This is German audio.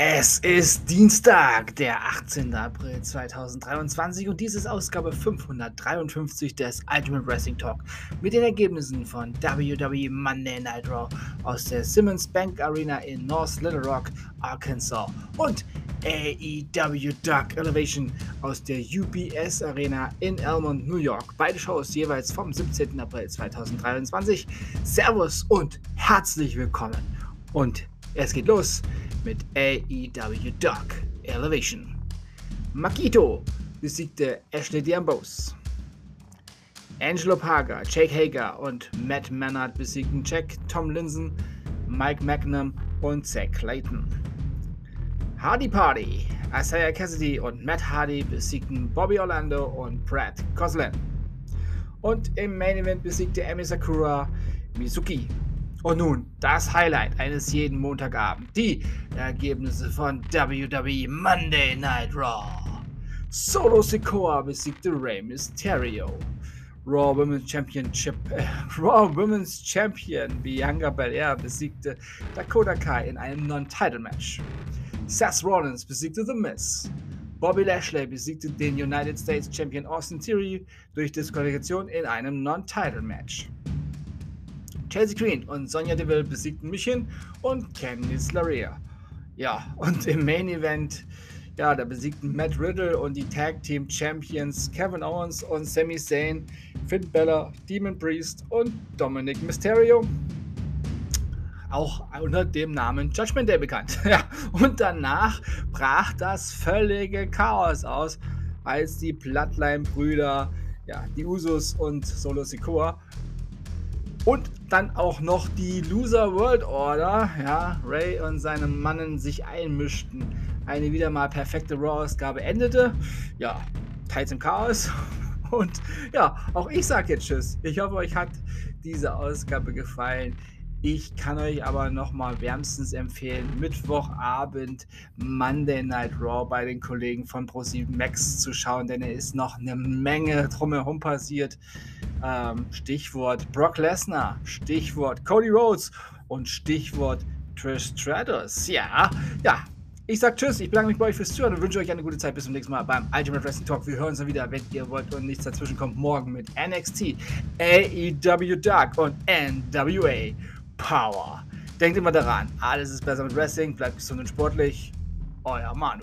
Es ist Dienstag, der 18. April 2023 und dies ist Ausgabe 553 des Ultimate Wrestling Talk mit den Ergebnissen von WWE Monday Night Raw aus der Simmons Bank Arena in North Little Rock, Arkansas und AEW Dark Elevation aus der UBS Arena in Elmont, New York. Beide Shows jeweils vom 17. April 2023. Servus und herzlich willkommen. Und es geht los mit AEW Dark Elevation. Makito besiegte Ashley Diambos. Angelo Parker, Jake Hager und Matt Mannard besiegten Jack Tomlinson, Mike Magnum und Zach Clayton. Hardy Party, Isaiah Cassidy und Matt Hardy besiegten Bobby Orlando und Brad Coslin. Und im Main Event besiegte Emi Sakura Mizuki und nun das Highlight eines jeden Montagabend. Die Ergebnisse von WWE Monday Night Raw. Solo Sikoa besiegte Rey Mysterio. Raw Women's Championship, äh, Raw Women's Champion Bianca Belair besiegte Dakota Kai in einem Non-Title-Match. Seth Rollins besiegte The Miz. Bobby Lashley besiegte den United States Champion Austin Theory durch Disqualifikation in einem Non-Title-Match. Chelsea Green und Sonja Deville besiegten Michin und Candice LaRia. Ja, und im Main Event, ja, da besiegten Matt Riddle und die Tag Team Champions Kevin Owens und Sami Zayn, Finn Bella, Demon Priest und Dominic Mysterio. Auch unter dem Namen Judgment Day bekannt. ja, und danach brach das völlige Chaos aus, als die Bloodline-Brüder, ja, die Usos und Solo Sikoa und dann auch noch die Loser World Order, ja, Ray und seine Mannen sich einmischten. Eine wieder mal perfekte Raw-Ausgabe endete. Ja, teils im Chaos. Und ja, auch ich sag jetzt Tschüss. Ich hoffe, euch hat diese Ausgabe gefallen. Ich kann euch aber nochmal wärmstens empfehlen, Mittwochabend Monday Night Raw bei den Kollegen von Pro7 Max zu schauen, denn es ist noch eine Menge drumherum passiert. Ähm, Stichwort Brock Lesnar, Stichwort Cody Rhodes und Stichwort Trish Stratus. Ja, ja. Ich sag Tschüss, ich bedanke mich bei euch fürs Zuhören und wünsche euch eine gute Zeit. Bis zum nächsten Mal beim Ultimate Wrestling Talk. Wir hören uns dann wieder, wenn ihr wollt und nichts dazwischen kommt, morgen mit NXT, AEW Dark und NWA. Power. Denkt immer daran, alles ist besser mit Wrestling, bleibt gesund und sportlich. Euer Manu.